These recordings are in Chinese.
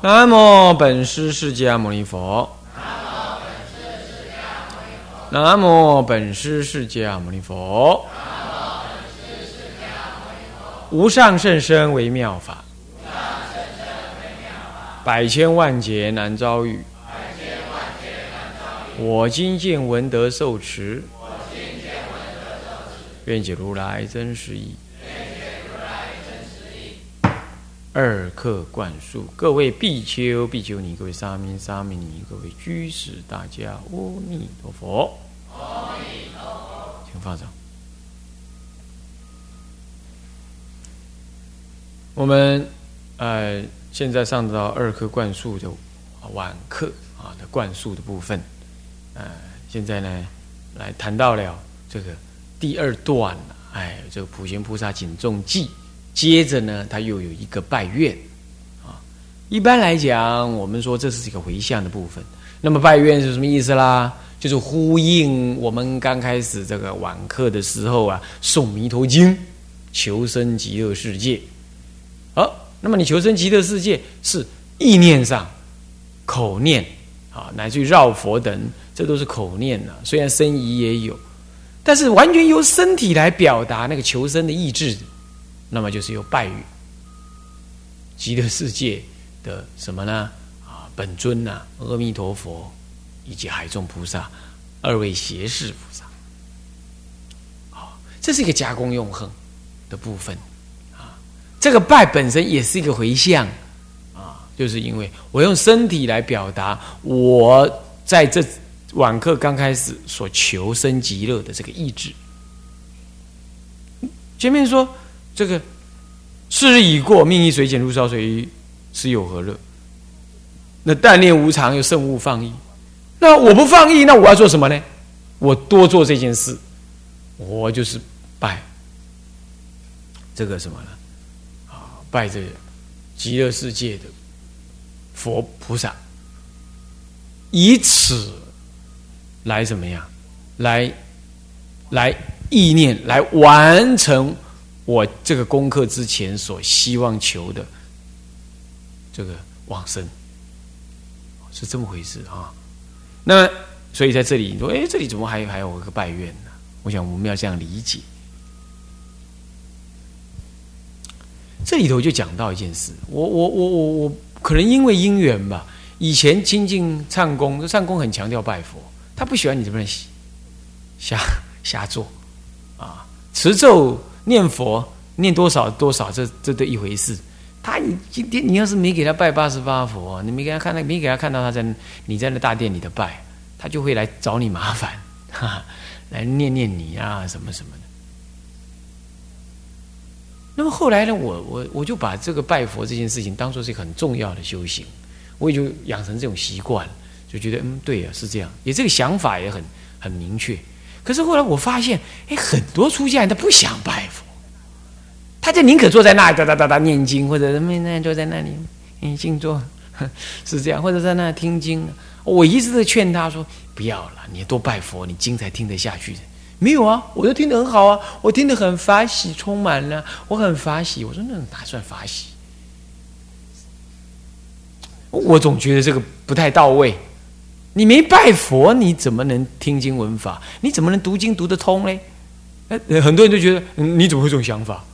南无本师释迦牟尼佛。南无本师释迦牟尼佛。无上甚深微妙法，百千万劫难遭遇。我今见闻得受持，愿解如来真实义。二课灌输，各位比丘、比丘尼，各位沙弥、沙弥尼，各位居士，大家阿弥陀佛。请放上。我们呃，现在上到二课灌输的晚课啊的灌输的部分，呃，现在呢来谈到了这个第二段，哎，这个普贤菩萨警众记。接着呢，他又有一个拜愿，啊，一般来讲，我们说这是一个回向的部分。那么拜愿是什么意思啦？就是呼应我们刚开始这个晚课的时候啊，诵弥陀经，求生极乐世界。好，那么你求生极乐世界是意念上口念啊，乃至于绕佛等，这都是口念啊。虽然身仪也有，但是完全由身体来表达那个求生的意志。那么就是有拜语极乐世界的什么呢？啊，本尊呐，阿弥陀佛以及海众菩萨二位胁侍菩萨。好，这是一个加工用横的部分啊。这个拜本身也是一个回向啊，就是因为我用身体来表达我在这晚课刚开始所求生极乐的这个意志。前面说。这个世日已过，命亦随减如烧水，是有何乐？那但念无常，又甚勿放逸。那我不放逸，那我要做什么呢？我多做这件事，我就是拜这个什么呢？啊，拜这极乐世界的佛菩萨，以此来怎么样？来来意念，来完成。我这个功课之前所希望求的这个往生是这么回事啊？那所以在这里你说，哎，这里怎么还还有一个拜愿呢？我想我们要这样理解。这里头就讲到一件事，我我我我我可能因为因缘吧，以前亲近唱功，唱功很强调拜佛，他不喜欢你这边瞎瞎做啊，持咒。念佛念多少多少，这这都一回事。他你今天你要是没给他拜八十八佛，你没给他看到，没给他看到他在你在那大殿里的拜，他就会来找你麻烦，哈，来念念你啊什么什么的。那么后来呢，我我我就把这个拜佛这件事情当做是一个很重要的修行，我也就养成这种习惯，就觉得嗯对啊是这样，也这个想法也很很明确。可是后来我发现，哎，很多出家人他不想拜佛，他就宁可坐在那里哒哒哒哒念经，或者什么那样坐在那里嗯静坐，是这样，或者在那听经。我一直在劝他说：“不要了，你多拜佛，你经才听得下去的。”没有啊，我都听得很好啊，我听得很法喜，充满了，我很法喜。我说那哪算法喜？我总觉得这个不太到位。你没拜佛，你怎么能听经闻法？你怎么能读经读得通嘞？哎，很多人都觉得，你怎么会这种想法？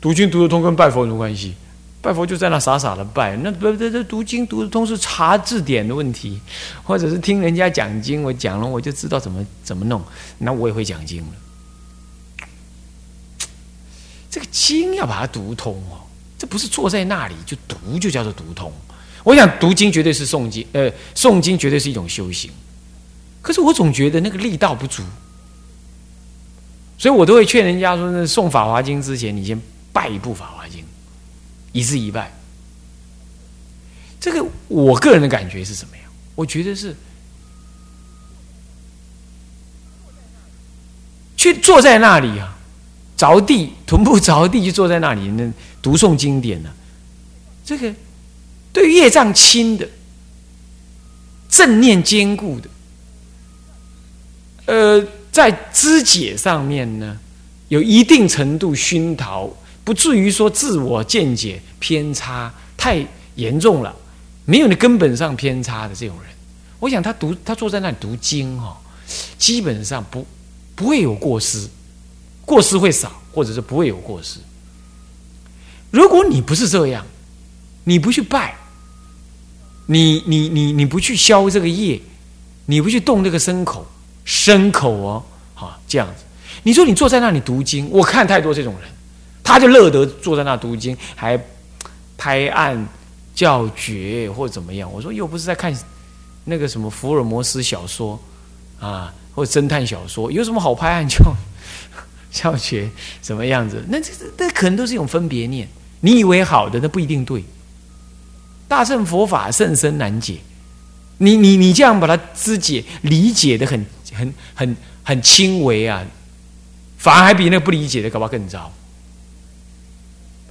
读经读得通跟拜佛有什么关系？拜佛就在那傻傻的拜，那不这这读经读得通是查字典的问题，或者是听人家讲经，我讲了我就知道怎么怎么弄，那我也会讲经了。这个经要把它读通哦，这不是坐在那里就读就叫做读通。我想读经绝对是诵经，呃，诵经绝对是一种修行。可是我总觉得那个力道不足，所以我都会劝人家说：，那诵《法华经》之前，你先拜一部《法华经》，一字一拜。这个我个人的感觉是什么呀？我觉得是去坐在那里啊，着地，臀部着地，就坐在那里，那读诵经典呢？这个。对业障轻的、正念坚固的，呃，在肢解上面呢，有一定程度熏陶，不至于说自我见解偏差太严重了，没有你根本上偏差的这种人，我想他读他坐在那里读经哈，基本上不不会有过失，过失会少，或者是不会有过失。如果你不是这样，你不去拜，你你你你不去消这个业，你不去动这个牲口牲口哦，好这样子。你说你坐在那里读经，我看太多这种人，他就乐得坐在那读经，还拍案叫绝或怎么样。我说又不是在看那个什么福尔摩斯小说啊，或侦探小说，有什么好拍案叫叫绝什么样子？那这这可能都是一种分别念。你以为好的，那不一定对。大圣佛法甚深难解，你你你这样把它肢解理解的很很很很轻微啊。反而还比那不理解的搞不好更糟，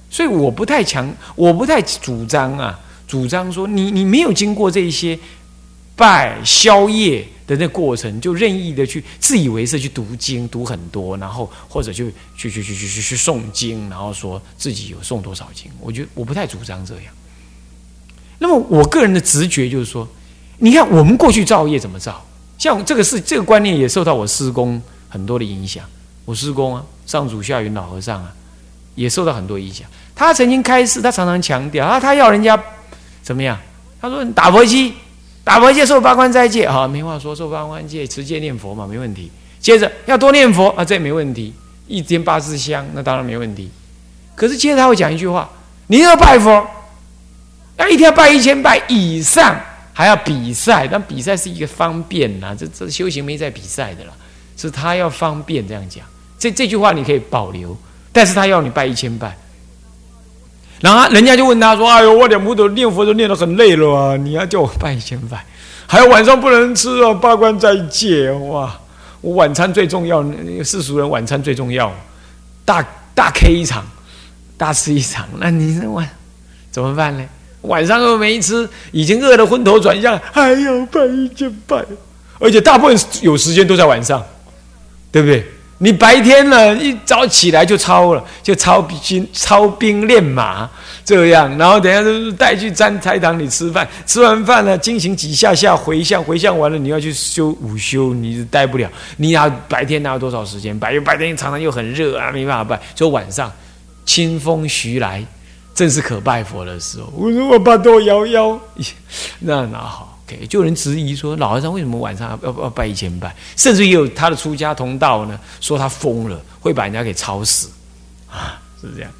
所以我不太强，我不太主张啊，主张说你你没有经过这些拜宵夜的那过程，就任意的去自以为是去读经读很多，然后或者就去去去去去去诵经，然后说自己有诵多少经，我觉得我不太主张这样。那么我个人的直觉就是说，你看我们过去造业怎么造，像这个是这个观念也受到我师公很多的影响。我师公啊，上祖下云老和尚啊，也受到很多影响。他曾经开示，他常常强调啊，他要人家怎么样？他说打佛机，打佛戒受八关斋戒，好，没话说，受八关戒，持戒念佛嘛，没问题。接着要多念佛啊，这也没问题。一天八支香，那当然没问题。可是接着他会讲一句话：你要拜佛，要一天要拜一千拜以上，还要比赛。但比赛是一个方便呐，这这修行没在比赛的了，是他要方便这样讲。这这句话你可以保留，但是他要你拜一千拜，然后人家就问他说：“哎呦，我两不都念佛都念得很累了啊，你要叫我拜一千拜，还有晚上不能吃啊，八关斋戒哇！我晚餐最重要，世俗人晚餐最重要，大大 K 一场，大吃一场，那你这晚怎么办呢？晚上又没吃，已经饿得昏头转向，还要拜一千拜，而且大部分有时间都在晚上，对不对？”你白天呢，一早起来就操了，就操兵、操兵练马这样，然后等下就带去斋斋堂里吃饭，吃完饭呢，进行几下下回向，回向完了，你要去修午休，你待不了。你要白天哪有多少时间？白白天常常又很热啊，没办法拜。就晚上清风徐来，正是可拜佛的时候。我说我拜多摇摇，那哪好？就有人质疑说，老和尚为什么晚上要要拜一千拜？甚至也有他的出家同道呢，说他疯了，会把人家给吵死啊！是这样。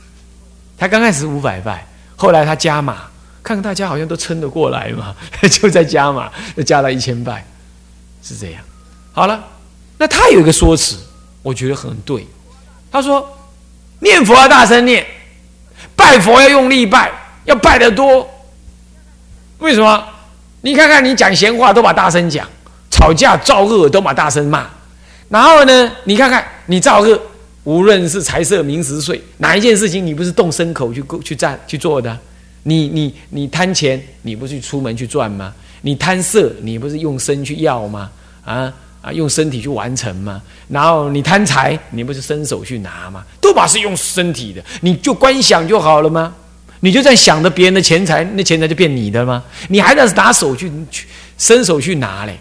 他刚开始五百拜，后来他加码，看看大家好像都撑得过来嘛，就在加码，就加到一千拜，是这样。好了，那他有一个说辞，我觉得很对。他说，念佛要大声念，拜佛要用力拜，要拜得多。为什么？你看看，你讲闲话都把大声讲，吵架造恶都把大声骂，然后呢，你看看你造恶，无论是财色名食睡，哪一件事情你不是动牲口去去占去做的？你你你贪钱，你不是出门去赚吗？你贪色，你不是用身去要吗？啊啊，用身体去完成吗？然后你贪财，你不是伸手去拿吗？都把是用身体的，你就观想就好了吗？你就在想着别人的钱财，那钱财就变你的吗？你还得拿手去去伸手去拿嘞，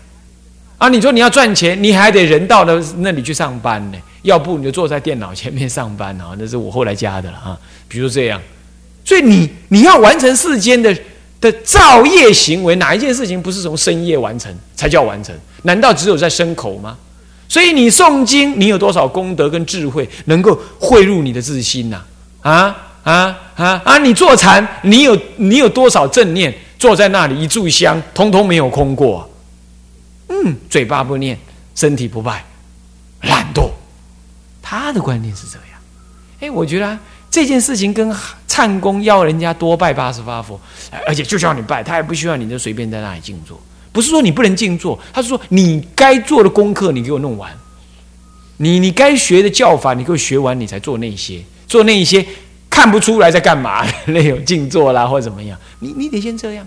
啊！你说你要赚钱，你还得人到的那里去上班呢，要不你就坐在电脑前面上班啊？那是我后来加的了啊。比如这样，所以你你要完成世间的的造业行为，哪一件事情不是从深夜完成才叫完成？难道只有在牲口吗？所以你诵经，你有多少功德跟智慧能够汇入你的自心呐？啊？啊啊啊！你坐禅，你有你有多少正念？坐在那里一炷香，通通没有空过。嗯，嘴巴不念，身体不拜，懒惰。他的观念是这样。哎，我觉得这件事情跟唱功要人家多拜八十八佛，而且就叫你拜，他也不需要你就随便在那里静坐。不是说你不能静坐，他是说你该做的功课你给我弄完，你你该学的教法你给我学完，你才做那些，做那些。看不出来在干嘛，那有静坐啦，或者怎么样？你你得先这样。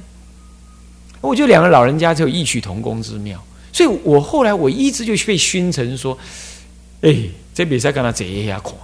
我觉得两个老人家就有异曲同工之妙，所以我后来我一直就被熏成说：“哎，这比赛干嘛贼一下狂，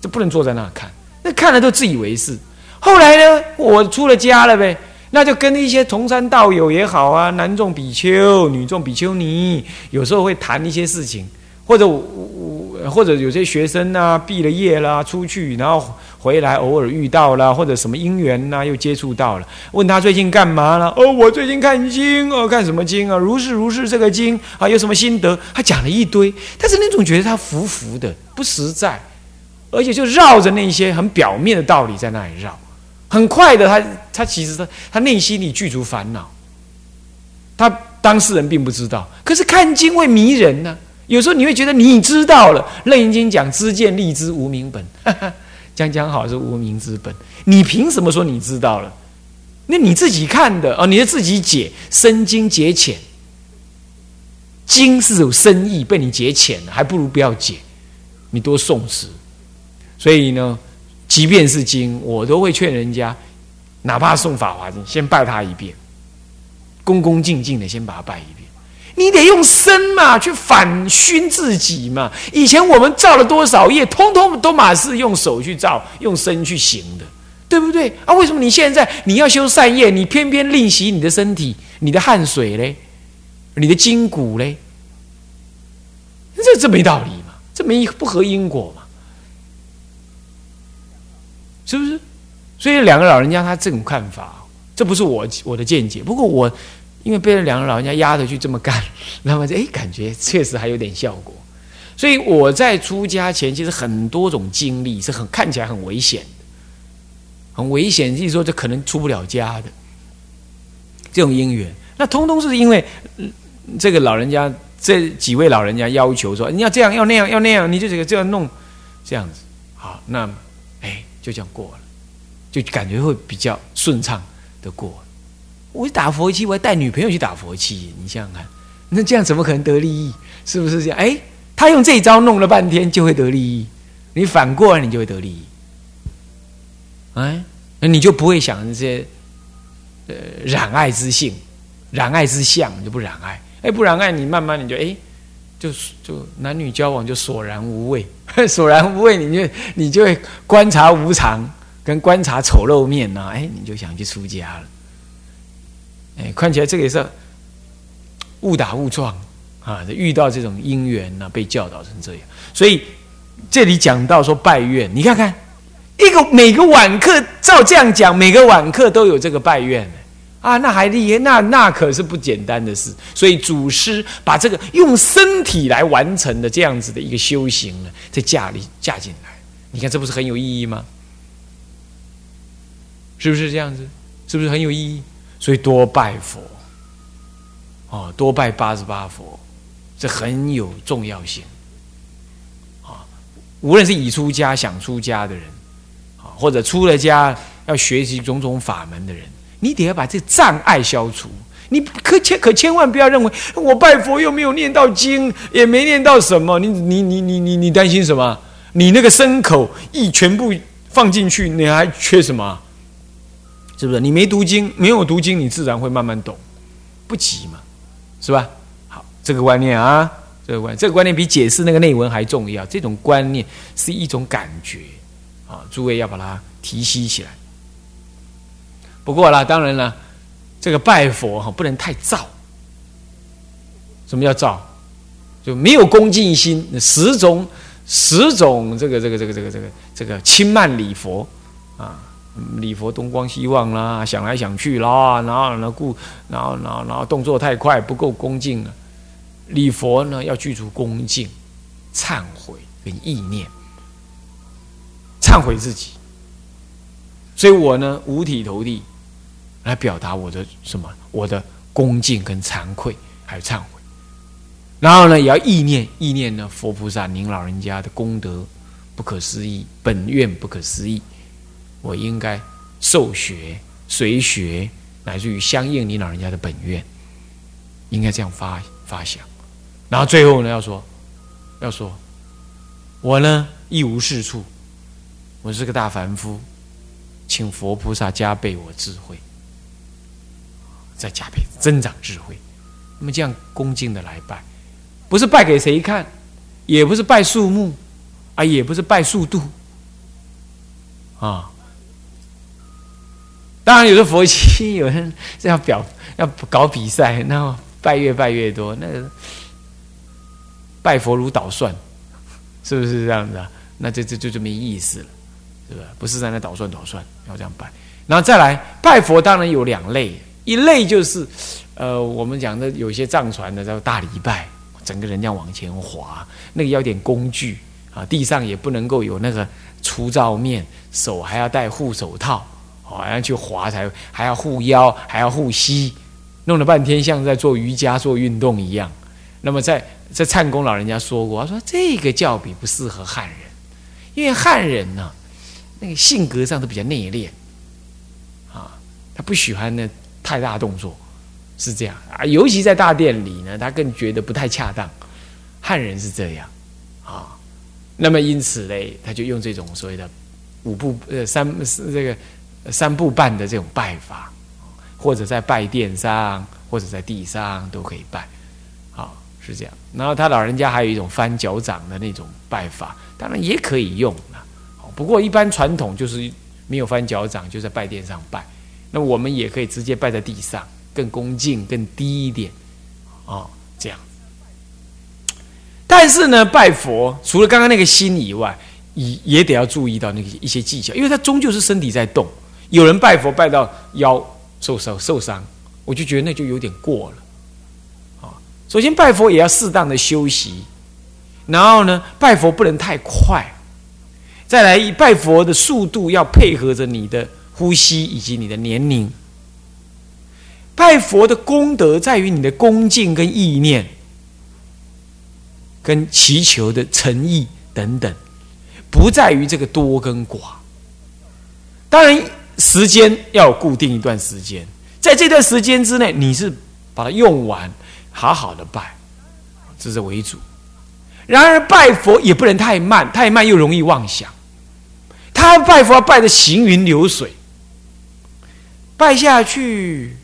这不能坐在那看，那看了都自以为是。”后来呢，我出了家了呗，那就跟一些同山道友也好啊，男众比丘、女众比丘尼，有时候会谈一些事情，或者我我或者有些学生啊，毕了业啦，出去然后回来，偶尔遇到了，或者什么因缘呐，又接触到了，问他最近干嘛了？哦，我最近看经哦，看什么经啊？如是如是，这个经啊，有什么心得？他讲了一堆，但是你总觉得他浮浮的，不实在，而且就绕着那些很表面的道理在那里绕。很快的，他他其实他他内心里具足烦恼，他当事人并不知道。可是看经会迷人呢，有时候你会觉得你知道了。楞严经讲知见立知无名本，讲讲好是无名之本。你凭什么说你知道了？那你自己看的哦，你是自己解深经解浅，经是有深意，被你解浅了，还不如不要解，你多诵持。所以呢。即便是经，我都会劝人家，哪怕送法华经，先拜他一遍，恭恭敬敬的先把他拜一遍。你得用身嘛，去反熏自己嘛。以前我们造了多少业，通通都马是用手去造，用身去行的，对不对？啊，为什么你现在你要修善业，你偏偏吝惜你的身体、你的汗水嘞，你的筋骨嘞？这这没道理嘛，这没不合因果嘛。是不是？所以两个老人家他这种看法，这不是我我的见解。不过我因为被两个老人家压着去这么干，那么哎，感觉确实还有点效果。所以我在出家前，其实很多种经历是很看起来很危险的，很危险，就是说这可能出不了家的这种因缘。那通通是因为这个老人家这几位老人家要求说，你要这样，要那样，要那样，你就这个这样弄，这样子好，那。就这样过了，就感觉会比较顺畅的过。我打佛七，我还带女朋友去打佛七，你想想看，那这样怎么可能得利益？是不是这样？哎，他用这一招弄了半天就会得利益，你反过来你就会得利益。哎，那你就不会想这些呃染爱之性、染爱之相，就不染爱。哎，不染爱，你慢慢你就哎。就就男女交往就索然无味，索然无味，你就你就会观察无常，跟观察丑陋面呐，哎，你就想去出家了。哎，看起来这个也是误打误撞啊，遇到这种因缘呢，被教导成这样。所以这里讲到说拜愿，你看看一个每个晚课照这样讲，每个晚课都有这个拜愿。啊，那还厉害，那那可是不简单的事。所以祖师把这个用身体来完成的这样子的一个修行呢，在嫁里嫁进来，你看这不是很有意义吗？是不是这样子？是不是很有意义？所以多拜佛，哦，多拜八十八佛，这很有重要性。啊，无论是已出家想出家的人，啊，或者出了家要学习种种法门的人。你得要把这障碍消除，你可千可千万不要认为我拜佛又没有念到经，也没念到什么，你你你你你你担心什么？你那个身口意全部放进去，你还缺什么？是不是？你没读经，没有读经，你自然会慢慢懂，不急嘛，是吧？好，这个观念啊，这个观这个观念比解释那个内文还重要。这种观念是一种感觉啊，诸位要把它提息起来。不过啦，当然了，这个拜佛哈不能太躁。什么叫躁？就没有恭敬心，十种十种这个这个这个这个这个这个轻慢礼佛啊，礼佛东光西望啦，想来想去啦，然后呢故然后然后然后动作太快，不够恭敬了。礼佛呢要具足恭敬、忏悔跟意念，忏悔自己。所以我呢五体投地。来表达我的什么？我的恭敬跟惭愧，还有忏悔。然后呢，也要意念，意念呢，佛菩萨您老人家的功德不可思议，本愿不可思议。我应该受学、随学，乃至于相应你老人家的本愿，应该这样发发想。然后最后呢，要说，要说，我呢一无是处，我是个大凡夫，请佛菩萨加倍我智慧。再加倍增长智慧，那么这样恭敬的来拜，不是拜给谁看，也不是拜树木，啊，也不是拜速度，啊，当然，有的佛七有人要表要搞比赛，那拜越拜越多，那拜佛如捣蒜，是不是这样子啊？那这这就就没意思了，是吧？不是在那捣蒜捣蒜，要这样拜。然后再来拜佛，当然有两类，一类就是，呃，我们讲的有些藏传的叫大礼拜，整个人这样往前滑，那个要点工具啊，地上也不能够有那个粗糙面，手还要戴护手套，好像去滑才还要护腰，还要护膝，弄了半天像在做瑜伽做运动一样。那么在在灿公老人家说过，他说这个教比不适合汉人，因为汉人呢，那个性格上都比较内敛。啊他不喜欢那太大动作，是这样啊。尤其在大殿里呢，他更觉得不太恰当。汉人是这样啊，那么因此嘞，他就用这种所谓的五步呃三这个三步半的这种拜法，或者在拜殿上，或者在地上都可以拜，好是这样。然后他老人家还有一种翻脚掌的那种拜法，当然也可以用了。不过一般传统就是没有翻脚掌，就在拜殿上拜。那我们也可以直接拜在地上，更恭敬、更低一点，啊，这样。但是呢，拜佛除了刚刚那个心以外，也也得要注意到那个一些技巧，因为它终究是身体在动。有人拜佛拜到腰受伤受伤，我就觉得那就有点过了。啊，首先拜佛也要适当的休息，然后呢，拜佛不能太快，再来拜佛的速度要配合着你的。呼吸以及你的年龄，拜佛的功德在于你的恭敬跟意念，跟祈求的诚意等等，不在于这个多跟寡。当然，时间要固定一段时间，在这段时间之内，你是把它用完，好好的拜，这是为主。然而，拜佛也不能太慢，太慢又容易妄想。他拜佛要拜的行云流水。拜下去，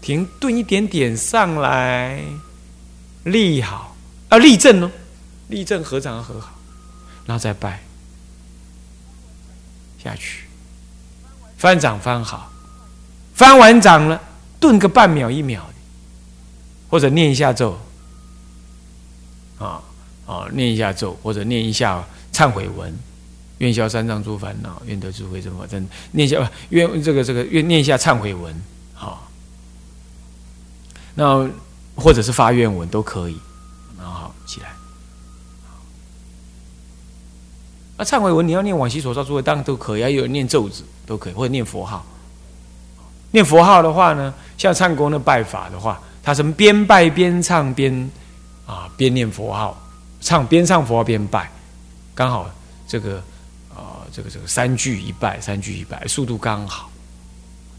停顿一点点上来，立好。啊，立正哦，立正合掌合好，然后再拜。下去，翻掌翻好，翻完掌了，顿个半秒一秒，或者念一下咒，啊啊，念一下咒，或者念一下忏悔文。愿消三障诸烦恼，愿得智慧真法真。念下愿这个这个愿念一下忏悔文，好。那或者是发愿文都可以，然后好起来。那忏悔文你要念往昔所造诸恶，当然都可以，还有念咒子都可以，或者念佛号。念佛号的话呢，像唱功的拜法的话，他是边拜边唱边啊边念佛号，唱边唱佛号边拜，刚好这个。这个这个三句一拜，三句一拜，速度刚好，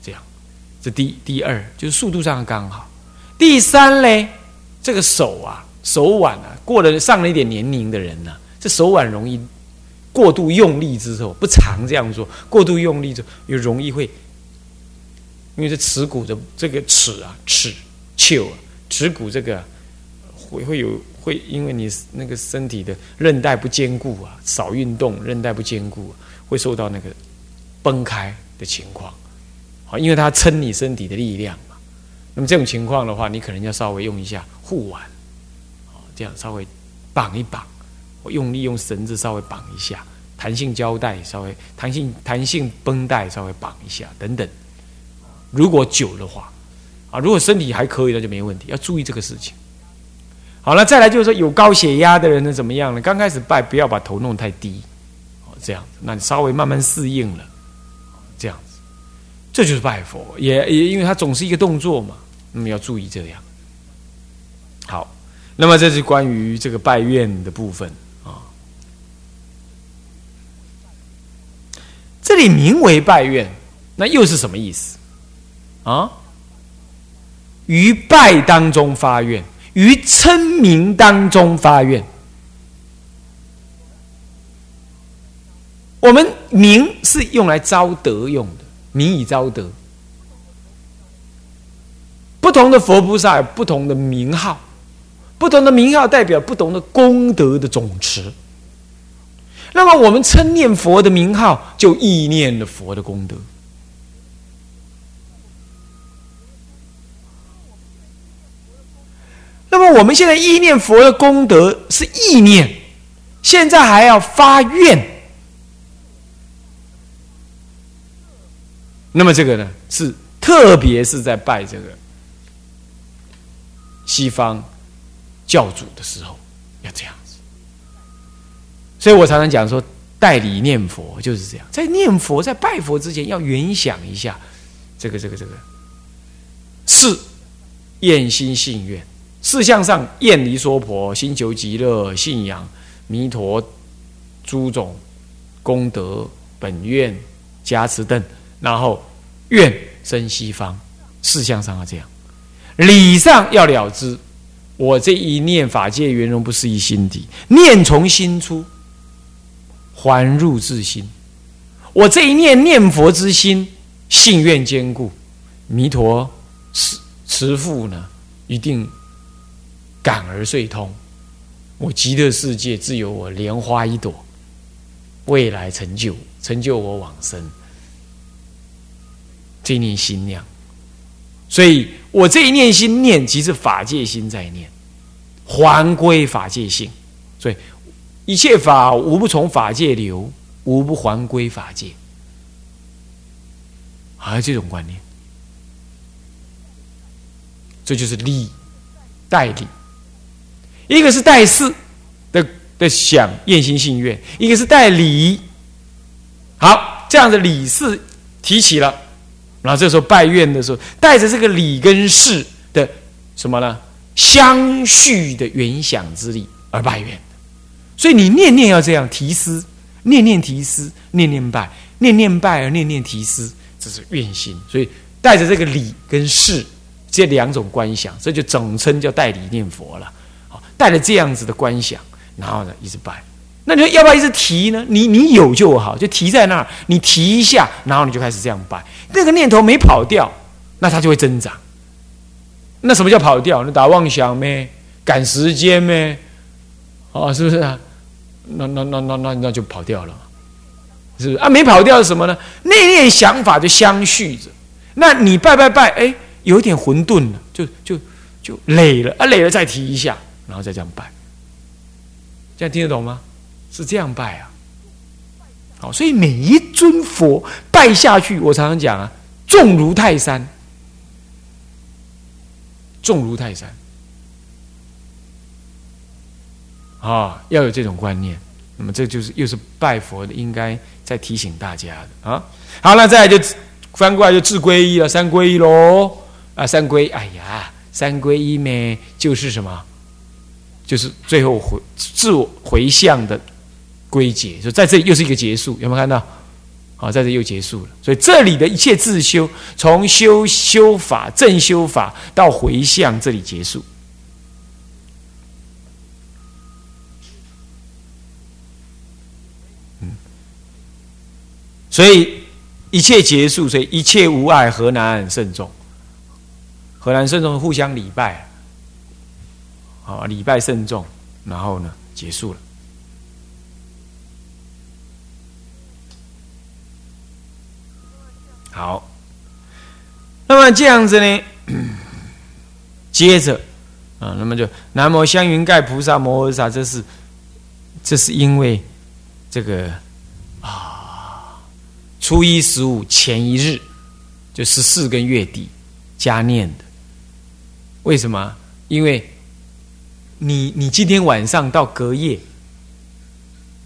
这样。这第第二就是速度上刚好。第三嘞，这个手啊，手腕啊，过了上了一点年龄的人呢，这手腕容易过度用力之后，不常这样做，过度用力之后，又容易会，因为这耻骨的这个齿啊，齿丘啊，耻骨这个会会有。会因为你那个身体的韧带不坚固啊，少运动，韧带不坚固，会受到那个崩开的情况。好，因为它撑你身体的力量嘛。那么这种情况的话，你可能要稍微用一下护腕，哦，这样稍微绑一绑，我用力用绳子稍微绑一下，弹性胶带稍微弹性弹性绷带稍微绑一下等等。如果久的话，啊，如果身体还可以，那就没问题，要注意这个事情。好了，再来就是说有高血压的人呢，怎么样呢？刚开始拜不要把头弄太低，哦，这样，那你稍微慢慢适应了，这样子，这就是拜佛，也也因为它总是一个动作嘛，那么要注意这样。好，那么这是关于这个拜愿的部分啊。这里名为拜愿，那又是什么意思啊？于拜当中发愿。于称名当中发愿，我们名是用来招德用的，名以招德。不同的佛菩萨有不同的名号，不同的名号代表不同的功德的总持。那么我们称念佛的名号，就意念了佛的功德。那么我们现在意念佛的功德是意念，现在还要发愿。那么这个呢，是特别是在拜这个西方教主的时候要这样子。所以我常常讲说，代理念佛就是这样，在念佛、在拜佛之前，要原想一下这个、这个、这个，是愿心信愿。事相上，厌离娑婆，心求极乐，信仰弥陀诸种功德本愿加持等，然后愿生西方。事相上要这样，理上要了知，我这一念法界圆融不是一心体，念从心出，还入自心。我这一念念佛之心，信愿坚固，弥陀慈慈父呢，一定。感而遂通，我极乐世界自有我莲花一朵，未来成就成就我往生，这念心量，所以我这一念心念，即是法界心在念，还归法界性，所以一切法无不从法界流，无不还归法界，还有这种观念，这就是利代理。一个是带事的的想愿心信愿，一个是带礼。好，这样的礼事提起了，然后这时候拜愿的时候，带着这个礼跟事的什么呢？相续的原想之力而拜愿所以你念念要这样提思，念念提思，念念拜，念念拜而念念提思，这是愿心。所以带着这个礼跟事这两种观想，这就总称叫代理念佛了。带着这样子的观想，然后呢，一直拜。那你说要不要一直提呢？你你有就好，就提在那儿，你提一下，然后你就开始这样拜。那个念头没跑掉，那它就会增长。那什么叫跑掉？那打妄想咩？赶时间咩？哦，是不是啊？那那那那那那就跑掉了，是不是啊？没跑掉是什么呢？那念想法就相续着。那你拜拜拜，哎，有点混沌了，就就就累了啊，累了再提一下。然后再这样拜，这样听得懂吗？是这样拜啊。好，所以每一尊佛拜下去，我常常讲啊，重如泰山，重如泰山啊，要有这种观念。那么这就是又是拜佛的，应该在提醒大家的啊。好了，再来就翻过来就自归依了，三归依喽啊，三归，哎呀，三归依咩？就是什么？就是最后回自我回向的归结，就在这里又是一个结束，有没有看到？好，在这又结束了。所以这里的一切自修，从修修法正修法到回向，这里结束。嗯，所以一切结束，所以一切无碍，何难慎重？何难慎重？互相礼拜。好，礼拜慎重，然后呢，结束了。好，那么这样子呢，接着啊，那么就南无香云盖菩萨摩诃萨，这是这是因为这个啊，初一十五前一日，就十四个月底加念的。为什么？因为你你今天晚上到隔夜，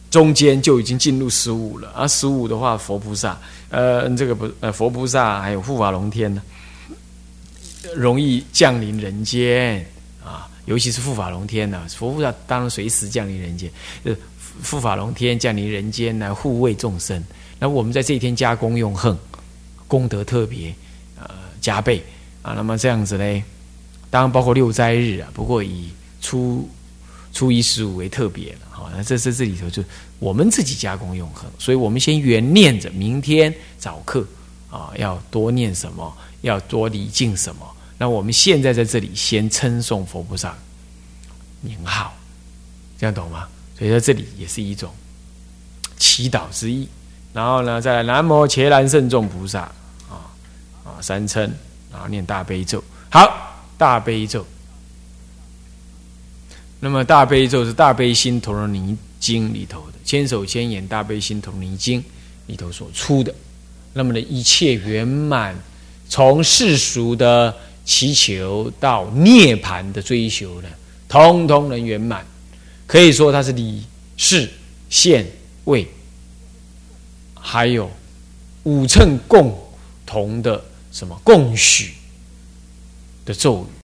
中间就已经进入十五了啊！十五的话，佛菩萨，呃，这个不呃，佛菩萨还有护法龙天呢，容易降临人间啊！尤其是护法龙天呢，佛菩萨当然随时降临人间，呃，护法龙天降临人间来护卫众生。那我们在这一天加功用恨，功德特别呃加倍啊！那么这样子呢，当然包括六斋日啊，不过以初初一十五为特别了，好，那这这这里头就我们自己加工用恒，所以我们先原念着明天早课啊，要多念什么，要多礼敬什么。那我们现在在这里先称颂佛菩萨名号，这样懂吗？所以在这里也是一种祈祷之意。然后呢，再来南无伽蓝圣众菩萨啊啊三称，然后念大悲咒，好，大悲咒。那么大悲咒是大悲心陀罗尼经里头的千手千眼大悲心陀罗尼经里头所出的。那么呢，一切圆满，从世俗的祈求到涅盘的追求呢，通通能圆满。可以说它是理事现位，还有五乘共同的什么共许的咒语。